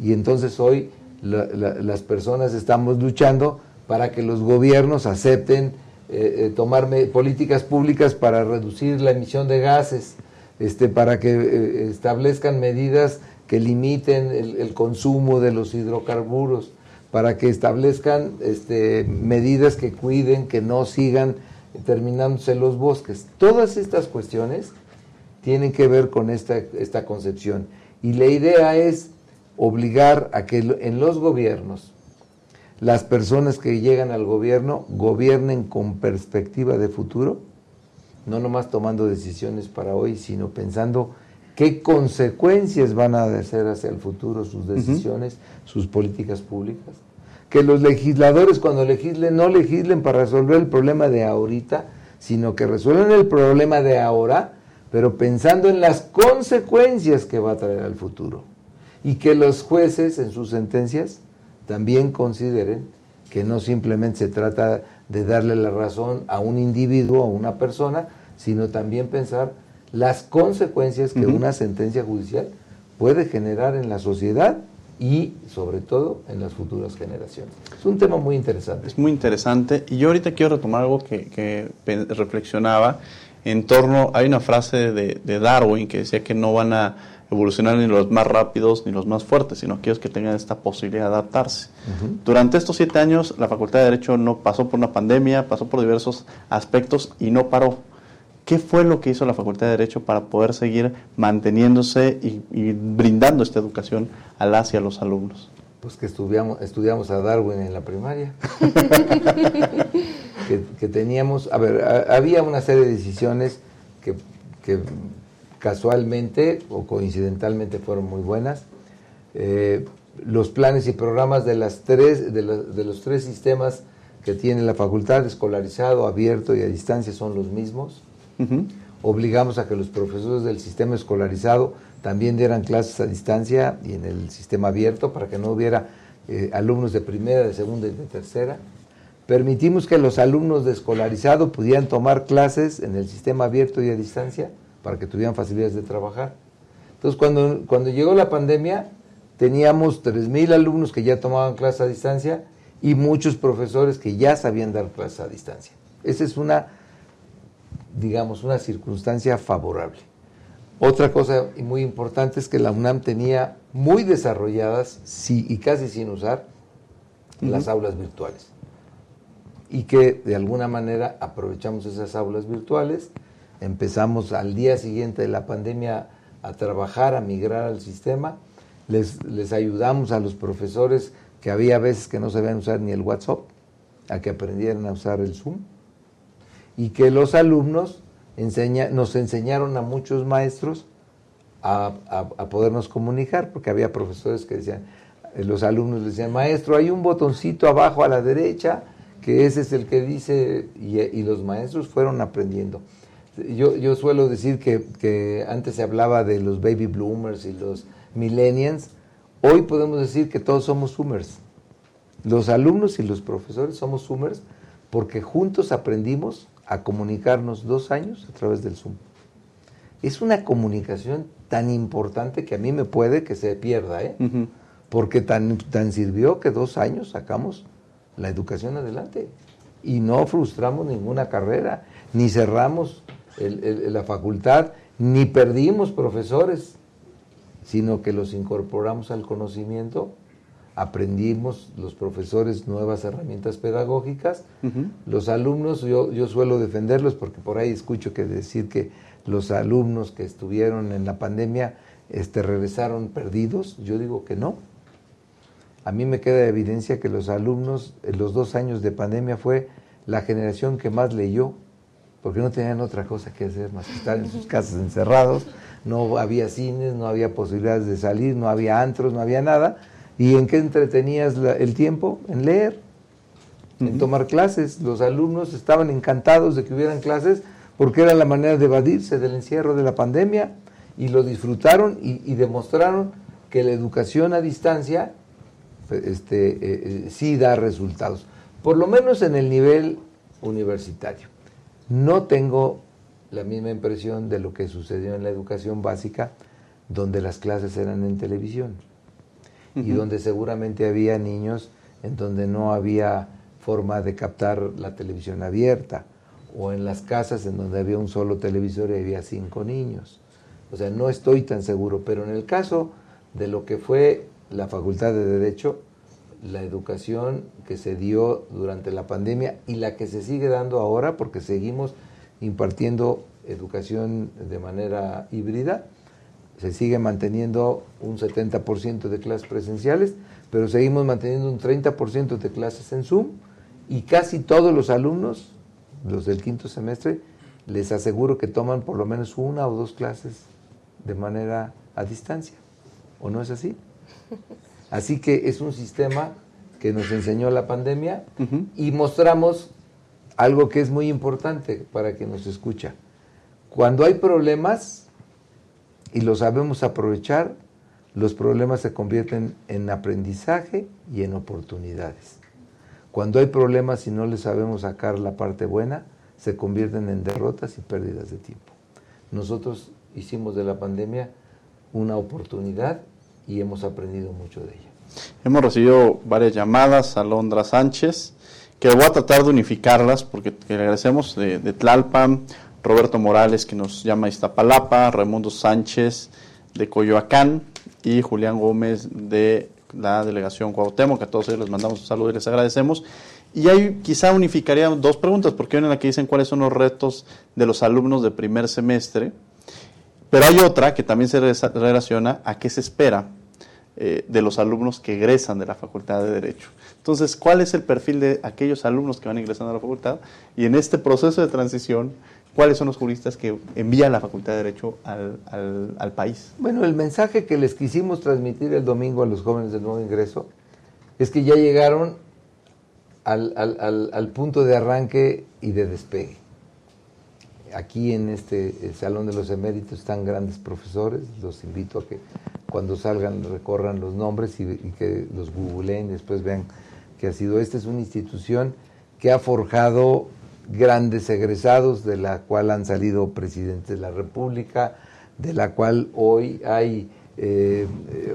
S1: Y entonces hoy la- la- las personas estamos luchando para que los gobiernos acepten eh, eh, tomar políticas públicas para reducir la emisión de gases, este, para que eh, establezcan medidas que limiten el, consumo de los hidrocarburos, para que establezcan este, medidas que cuiden, que no sigan terminándose los bosques. Todas estas cuestiones tienen que ver con esta, esta concepción. Y la idea es obligar a que en los gobiernos las personas que llegan al gobierno gobiernen con perspectiva de futuro, no nomás tomando decisiones para hoy, sino pensando qué consecuencias van a hacer hacia el futuro sus decisiones, sus políticas públicas. Que los legisladores cuando legislen no legislen para resolver el problema de ahorita, sino que resuelvan el problema de ahora, pero pensando en las consecuencias que va a traer al futuro. Y que los jueces en sus sentencias también consideren que no simplemente se trata de darle la razón a un individuo, a una persona, sino también pensar las consecuencias que una sentencia judicial puede generar en la sociedad y sobre todo en las futuras generaciones. Es un tema muy interesante.
S7: Es muy interesante y yo ahorita quiero retomar algo que, reflexionaba en torno, hay una frase de, de Darwin que decía que no van a evolucionar ni los más rápidos ni los más fuertes, sino aquellos que tengan esta posibilidad de adaptarse. Durante estos siete años, la Facultad de Derecho no pasó por una pandemia, pasó por diversos aspectos y no paró. ¿Qué fue lo que hizo la Facultad de Derecho para poder seguir manteniéndose y, brindando esta educación a las y a los alumnos?
S1: Pues que estudiamos, estudiamos a Darwin en la primaria. que, teníamos, a ver, había una serie de decisiones que, que casualmente o coincidentalmente fueron muy buenas. Eh, los planes y programas de, las tres, de, los tres sistemas que tiene la facultad, escolarizado, abierto y a distancia, son los mismos. Obligamos a que los profesores del sistema escolarizado también dieran clases a distancia y en el sistema abierto para que no hubiera eh, alumnos de primera, de segunda y de tercera. Permitimos que los alumnos de escolarizado pudieran tomar clases en el sistema abierto y a distancia para que tuvieran facilidades de trabajar. Entonces, cuando, cuando llegó la pandemia, teníamos 3.000 alumnos que ya tomaban clases a distancia y muchos profesores que ya sabían dar clases a distancia. Esa es una, digamos, una circunstancia favorable. Otra cosa muy importante es que la UNAM tenía muy desarrolladas, sí, y casi sin usar, las aulas virtuales. Y que de alguna manera aprovechamos esas aulas virtuales empezamos al día siguiente de la pandemia a trabajar, a migrar al sistema. Les, les ayudamos a los profesores que había veces que no sabían usar ni el WhatsApp, a que aprendieran a usar el Zoom. Y que los alumnos enseña, nos enseñaron a muchos maestros a, a, podernos comunicar, porque había profesores que decían, eh, los alumnos decían, maestro, hay un botoncito abajo a la derecha, que ese es el que dice, y, los maestros fueron aprendiendo. Yo, yo suelo decir que, que, antes se hablaba de los baby bloomers y los millennials. Hoy podemos decir que todos somos zoomers. Los alumnos y los profesores somos zoomers porque juntos aprendimos a comunicarnos dos años a través del Zoom. Es una comunicación tan importante que a mí me puede que se pierda, ¿eh? porque tan, tan sirvió que dos años sacamos la educación adelante y no frustramos ninguna carrera, ni cerramos la facultad, ni perdimos profesores, sino que los incorporamos al conocimiento, aprendimos los profesores nuevas herramientas pedagógicas, los alumnos, yo, yo suelo defenderlos porque por ahí escucho que decir que los alumnos que estuvieron en la pandemia este, regresaron perdidos, yo digo que no. A mí me queda evidencia que los alumnos en los dos años de pandemia fue la generación que más leyó, porque no tenían otra cosa que hacer más que estar en sus casas encerrados, no había cines, no había posibilidades de salir, no había antros, no había nada. ¿Y en qué entretenías el tiempo? En leer, en tomar clases. Los alumnos estaban encantados de que hubieran clases porque era la manera de evadirse del encierro de la pandemia y lo disfrutaron y, demostraron que la educación a distancia este, eh, eh, sí da resultados, por lo menos en el nivel universitario. No tengo la misma impresión de lo que sucedió en la educación básica, donde las clases eran en televisión y donde seguramente había niños en donde no había forma de captar la televisión abierta o en las casas en donde había un solo televisor y había cinco niños. O sea, no estoy tan seguro, pero en el caso de lo que fue la Facultad de Derecho, la educación que se dio durante la pandemia y la que se sigue dando ahora, porque seguimos impartiendo educación de manera híbrida, se sigue manteniendo un 70% de clases presenciales, pero seguimos manteniendo un 30% de clases en Zoom y casi todos los alumnos, los del quinto semestre, les aseguro que toman por lo menos una o dos clases de manera a distancia. ¿O no es así? Así que es un sistema que nos enseñó la pandemia y mostramos algo que es muy importante para quien nos escucha. Cuando hay problemas y lo sabemos aprovechar, los problemas se convierten en aprendizaje y en oportunidades. Cuando hay problemas y no le sabemos sacar la parte buena, se convierten en derrotas y pérdidas de tiempo. Nosotros hicimos de la pandemia una oportunidad y hemos aprendido mucho de ella.
S7: Hemos recibido varias llamadas a Londra Sánchez, que voy a tratar de unificarlas porque le agradecemos de, de Tlalpan, Roberto Morales que nos llama Iztapalapa, Raimundo Sánchez de Coyoacán y Julián Gómez de la delegación Cuauhtémoc, a todos ellos les mandamos un saludo y les agradecemos. Y ahí quizá unificaría dos preguntas, porque hay una en la que dicen cuáles son los retos de los alumnos de primer semestre, pero hay otra que también se relaciona a qué se espera eh, de los alumnos que egresan de la Facultad de Derecho. Entonces, ¿cuál es el perfil de aquellos alumnos que van ingresando a la facultad? Y en este proceso de transición, ¿cuáles son los juristas que envía la Facultad de Derecho al, país?
S1: Bueno, el mensaje que les quisimos transmitir el domingo a los jóvenes del nuevo ingreso es que ya llegaron al, punto de arranque y de despegue. Aquí en este Salón de los Eméritos están grandes profesores, los invito a que cuando salgan recorran los nombres y, que los googleen y después vean que ha sido. Esta es una institución que ha forjado grandes egresados, de la cual han salido presidentes de la República, de la cual hoy hay eh,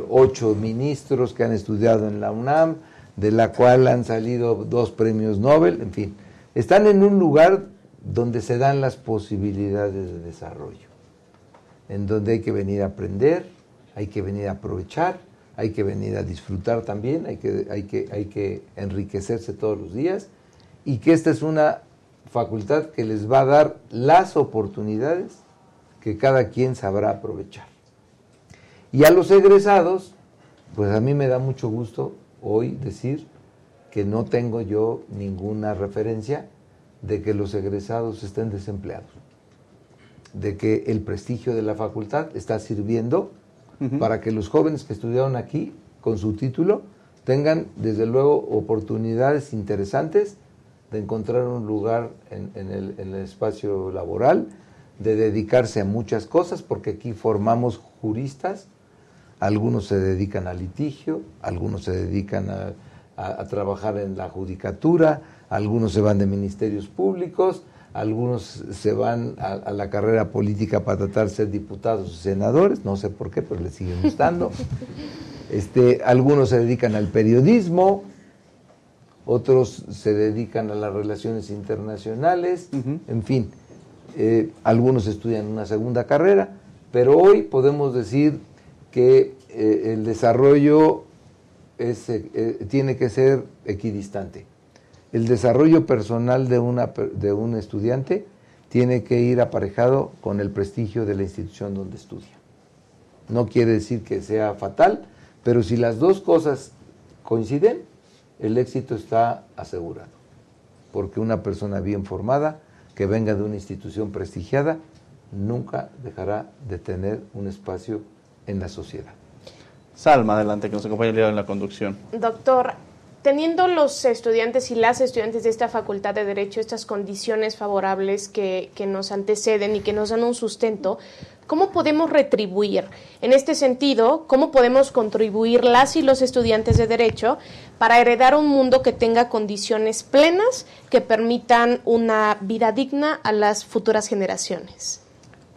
S1: ocho ministros que han estudiado en la UNAM, de la cual han salido dos premios Nobel, en fin, están en un lugar donde se dan las posibilidades de desarrollo, en donde hay que venir a aprender, hay que venir a aprovechar, hay que venir a disfrutar también, hay que, hay que, hay que enriquecerse todos los días y que esta es una facultad que les va a dar las oportunidades que cada quien sabrá aprovechar. Y a los egresados, pues a mí me da mucho gusto hoy decir que no tengo yo ninguna referencia de que los egresados estén desempleados, de que el prestigio de la facultad está sirviendo para que los jóvenes que estudiaron aquí con su título tengan desde luego oportunidades interesantes de encontrar un lugar en, el, en, el, espacio laboral, de dedicarse a muchas cosas, porque aquí formamos juristas algunos se dedican al litigio, algunos se dedican a, trabajar en la judicatura, algunos se van de ministerios públicos, algunos se van a, la carrera política para tratar de ser diputados o senadores, no sé por qué, pero les siguen gustando. Este, algunos se dedican al periodismo, otros se dedican a las relaciones internacionales, en fin, eh, algunos estudian una segunda carrera, pero hoy podemos decir que eh, el desarrollo es, eh, eh, tiene que ser equidistante. El desarrollo personal de, una, de un estudiante tiene que ir aparejado con el prestigio de la institución donde estudia. No quiere decir que sea fatal, pero si las dos cosas coinciden, el éxito está asegurado. Porque una persona bien formada, que venga de una institución prestigiada, nunca dejará de tener un espacio en la sociedad.
S7: Salma, adelante, que nos día en la conducción.
S8: Doctor, teniendo los estudiantes y las estudiantes de esta Facultad de Derecho estas condiciones favorables que, que, nos anteceden y que nos dan un sustento, ¿cómo podemos retribuir? En este sentido, ¿cómo podemos contribuir las y los estudiantes de Derecho para heredar un mundo que tenga condiciones plenas que permitan una vida digna a las futuras generaciones?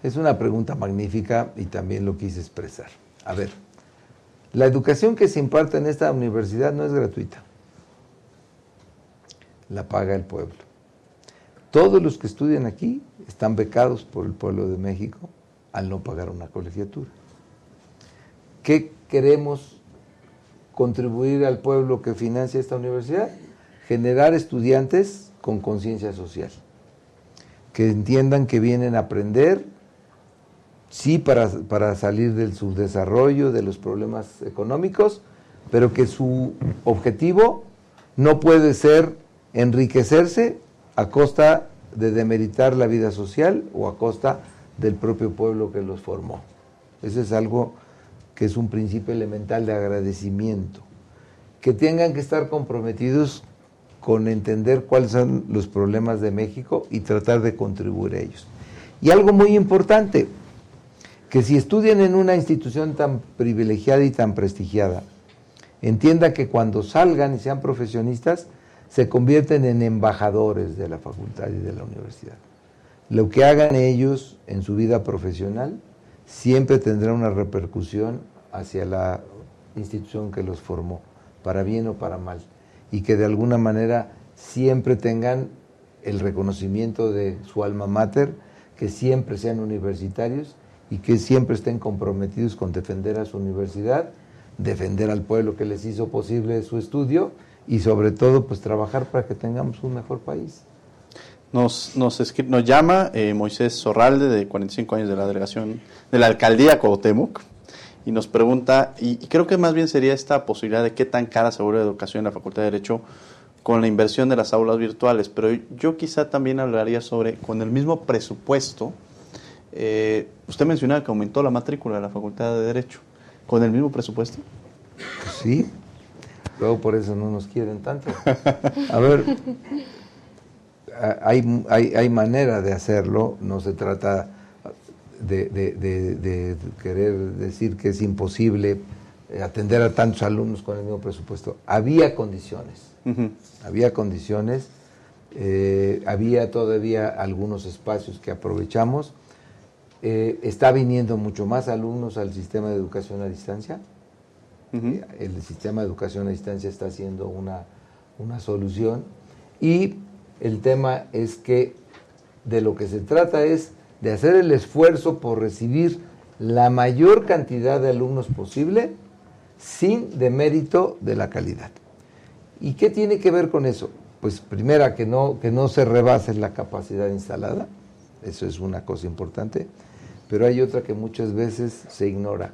S1: Es una pregunta magnífica y también lo quise expresar. A ver, la educación que se imparte en esta universidad no es gratuita. La paga el pueblo. Todos los que estudian aquí están becados por el pueblo de México al no pagar una colegiatura. ¿qué queremos contribuir al pueblo que financia esta universidad? Generar estudiantes con conciencia social, que entiendan que vienen a aprender, sí para, para salir del subdesarrollo, de los problemas económicos, pero que su objetivo no puede ser enriquecerse a costa de demeritar la vida social o a costa del propio pueblo que los formó. Eso es algo que es un principio elemental de agradecimiento. Que tengan que estar comprometidos con entender cuáles son los problemas de México y tratar de contribuir a ellos. Y algo muy importante, que si estudian en una institución tan privilegiada y tan prestigiada, entienda que cuando salgan y sean profesionistas, se convierten en embajadores de la facultad y de la universidad. Lo que hagan ellos en su vida profesional siempre tendrá una repercusión hacia la institución que los formó, para bien o para mal, y que de alguna manera siempre tengan el reconocimiento de su alma mater, que siempre sean universitarios y que siempre estén comprometidos con defender a su universidad, defender al pueblo que les hizo posible su estudio y sobre todo pues trabajar para que tengamos un mejor país.
S7: Nos, nos, nos llama eh, Moisés Zorralde, de 45 años de la delegación de la alcaldía Cuauhtémoc, y nos pregunta, y, creo que más bien sería esta posibilidad de qué tan cara se vuelve la educación en la Facultad de Derecho con la inversión de las aulas virtuales, pero yo quizá también hablaría sobre, con el mismo presupuesto, eh, usted mencionaba que aumentó la matrícula de la Facultad de Derecho, ¿con el mismo presupuesto?
S1: Sí, luego por eso no nos quieren tanto. A ver, hay, hay, hay manera de hacerlo, no se trata de, de, querer decir que es imposible eh, atender a tantos alumnos con el mismo presupuesto. Había condiciones, había condiciones, eh, había todavía algunos espacios que aprovechamos. Eh, está viniendo mucho más alumnos al sistema de educación a distancia. El sistema de educación a distancia está siendo una, una solución. Y el tema es que de lo que se trata es de hacer el esfuerzo por recibir la mayor cantidad de alumnos posible sin demérito de la calidad. ¿Y qué tiene que ver con eso? Pues primera, que no, que no se rebase la capacidad instalada, eso es una cosa importante, pero hay otra que muchas veces se ignora,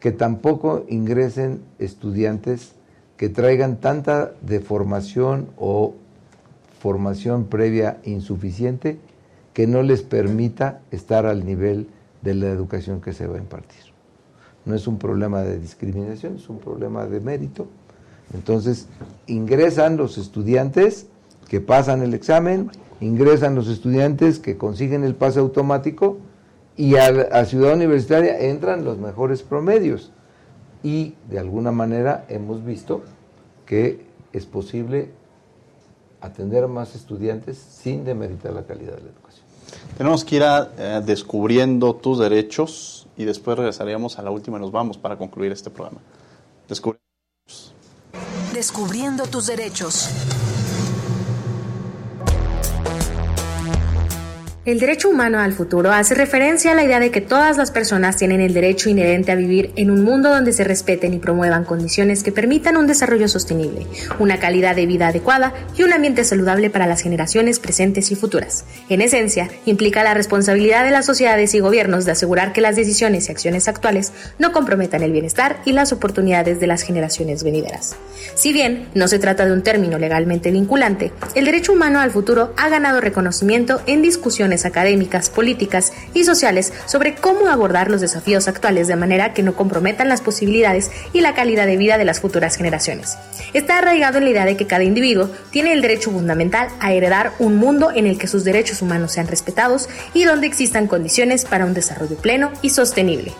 S1: que tampoco ingresen estudiantes que traigan tanta deformación o formación previa insuficiente que no les permita estar al nivel de la educación que se va a impartir. No es un problema de discriminación, es un problema de mérito. Entonces, ingresan los estudiantes que pasan el examen, ingresan los estudiantes que consiguen el pase automático y a, a Ciudad Universitaria entran los mejores promedios. Y de alguna manera hemos visto que es posible atender a más estudiantes sin demeritar la calidad de la educación.
S7: Tenemos que ir eh, descubriendo tus derechos y después regresaríamos a la última y nos vamos para concluir este programa.
S3: Descubriendo tus derechos.
S14: El derecho humano al futuro hace referencia a la idea de que todas las personas tienen el derecho inherente a vivir en un mundo donde se respeten y promuevan condiciones que permitan un desarrollo sostenible, una calidad de vida adecuada y un ambiente saludable para las generaciones presentes y futuras. En esencia, implica la responsabilidad de las sociedades y gobiernos de asegurar que las decisiones y acciones actuales no comprometan el bienestar y las oportunidades de las generaciones venideras. Si bien no se trata de un término legalmente vinculante, el derecho humano al futuro ha ganado reconocimiento en discusiones académicas, políticas y sociales sobre cómo abordar los desafíos actuales de manera que no comprometan las posibilidades y la calidad de vida de las futuras generaciones. Está arraigado en la idea de que cada individuo tiene el derecho fundamental a heredar un mundo en el que sus derechos humanos sean respetados y donde existan condiciones para un desarrollo pleno y sostenible.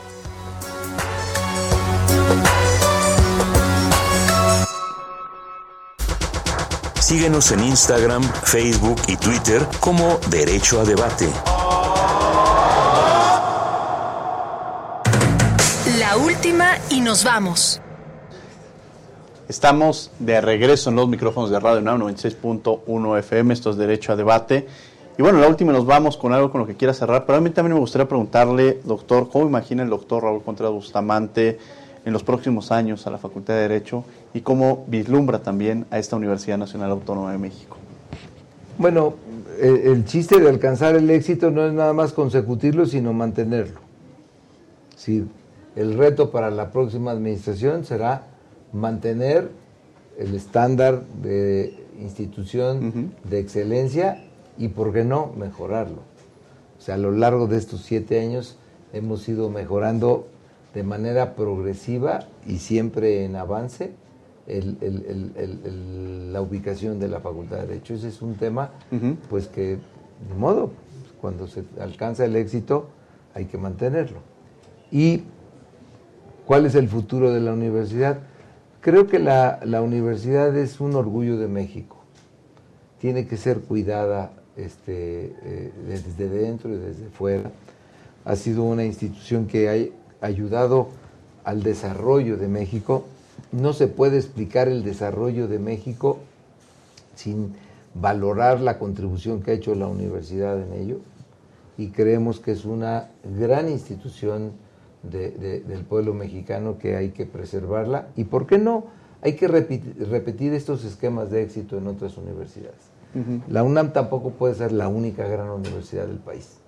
S13: Síguenos en Instagram, Facebook y Twitter como Derecho a Debate.
S3: La última y nos vamos.
S7: Estamos de regreso en los micrófonos de Radio 96.1 FM, esto es Derecho a Debate. Y bueno, la última nos vamos con algo con lo que quiera cerrar, pero a mí también me gustaría preguntarle, doctor, ¿cómo imagina el doctor Raúl Contreras Bustamante en los próximos años a la Facultad de Derecho y cómo vislumbra también a esta Universidad Nacional Autónoma de México.
S1: Bueno, el, chiste de alcanzar el éxito no es nada más consecutirlo, sino mantenerlo. Sí, el reto para la próxima administración será mantener el estándar de institución de excelencia y, ¿por qué no?, mejorarlo. O sea, a lo largo de estos siete años hemos ido mejorando de manera progresiva y siempre en avance la ubicación de la Facultad de Derecho. Ese es un tema, pues que, de modo, cuando se alcanza el éxito, hay que mantenerlo. ¿Y cuál es el futuro de la universidad? Creo que la, universidad es un orgullo de México. Tiene que ser cuidada este, eh, desde dentro y desde fuera. Ha sido una institución que ha ayudado al desarrollo de México. No se puede explicar el desarrollo de México sin valorar la contribución que ha hecho la universidad en ello. Y creemos que es una gran institución del pueblo mexicano que hay que preservarla y, ¿por qué no? Hay que repetir, estos esquemas de éxito en otras universidades. La UNAM tampoco puede ser la única gran universidad del país.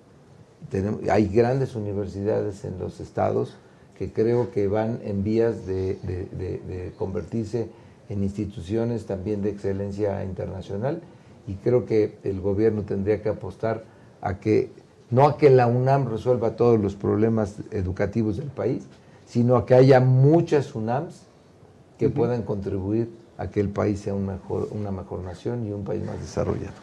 S1: hay grandes universidades en los estados que creo que van en vías de, de convertirse en instituciones también de excelencia internacional y creo que el gobierno tendría que apostar a que no a que la UNAM resuelva todos los problemas educativos del país, sino a que haya muchas UNAMs que puedan contribuir a que el país sea un mejor, una mejor nación y un país más desarrollado.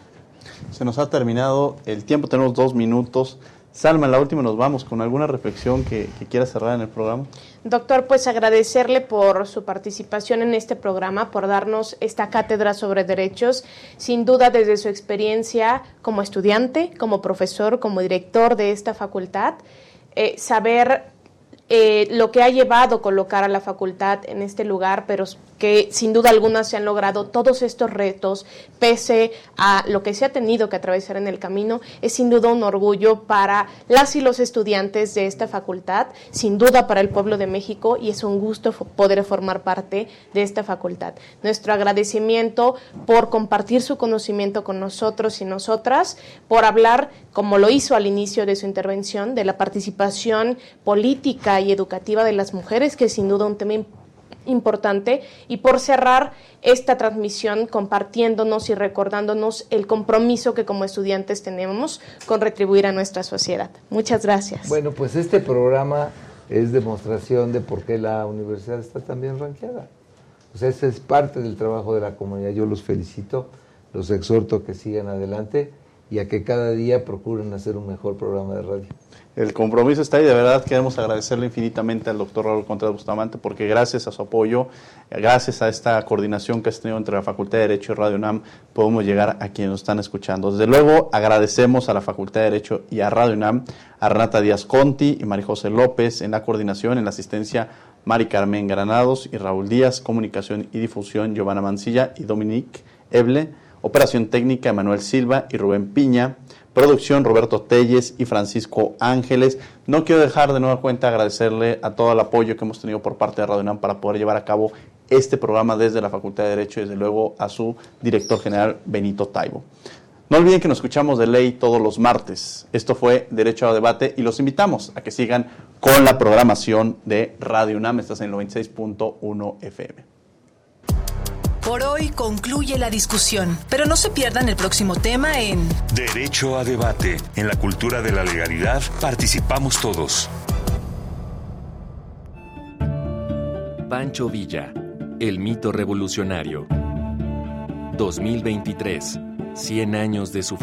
S7: Se nos ha terminado el tiempo, tenemos dos minutos. Salma, en la última nos vamos con alguna reflexión que, quiera cerrar en el programa.
S8: Doctor, pues agradecerle por su participación en este programa, por darnos esta cátedra sobre derechos. Sin duda, desde su experiencia como estudiante, como profesor, como director de esta facultad, eh, saber eh, lo que ha llevado colocar a la facultad en este lugar, pero que sin duda alguna se han logrado todos estos retos, pese a lo que se ha tenido que atravesar en el camino, es sin duda un orgullo para las y los estudiantes de esta facultad, sin duda para el pueblo de México y es un gusto poder formar parte de esta facultad. Nuestro agradecimiento por compartir su conocimiento con nosotros y nosotras, por hablar, como lo hizo al inicio de su intervención, de la participación política y educativa de las mujeres, que es sin duda un tema importante importante y por cerrar esta transmisión compartiéndonos y recordándonos el compromiso que como estudiantes tenemos con retribuir a nuestra sociedad. Muchas gracias.
S1: Bueno, pues este programa es demostración de por qué la universidad está tan bien ranqueada. O sea, ese es parte del trabajo de la comunidad. Yo los felicito, los exhorto a que sigan adelante y a que cada día procuren hacer un mejor programa de radio
S7: el compromiso está ahí. De verdad queremos agradecerle infinitamente al doctor Raúl Contreras Bustamante porque gracias a su apoyo, gracias a esta coordinación que ha tenido entre la Facultad de Derecho y Radio UNAM, podemos llegar a quienes nos están escuchando. Desde luego agradecemos a la Facultad de Derecho y a Radio UNAM, a Renata Díaz Conti y María José López en la coordinación, en la asistencia Mari Carmen Granados y Raúl Díaz, Comunicación y Difusión Giovanna Mancilla y Dominique Eble, Operación Técnica Emanuel Silva y Rubén Piña, Producción Roberto Telles y Francisco Ángeles. No quiero dejar de nueva cuenta agradecerle a todo el apoyo que hemos tenido por parte de Radio UNAM para poder llevar a cabo este programa desde la Facultad de Derecho y desde luego a su director general Benito Taibo. No olviden que nos escuchamos de ley todos los martes. Esto fue Derecho a Debate y los invitamos a que sigan con la programación de Radio UNAM. Estás en el 96.1 FM.
S2: Por hoy concluye la discusión, pero no se pierdan el próximo tema en
S6: Derecho a debate. En la cultura de la legalidad participamos todos.
S4: Pancho Villa, el mito revolucionario. 2023, 100 años de su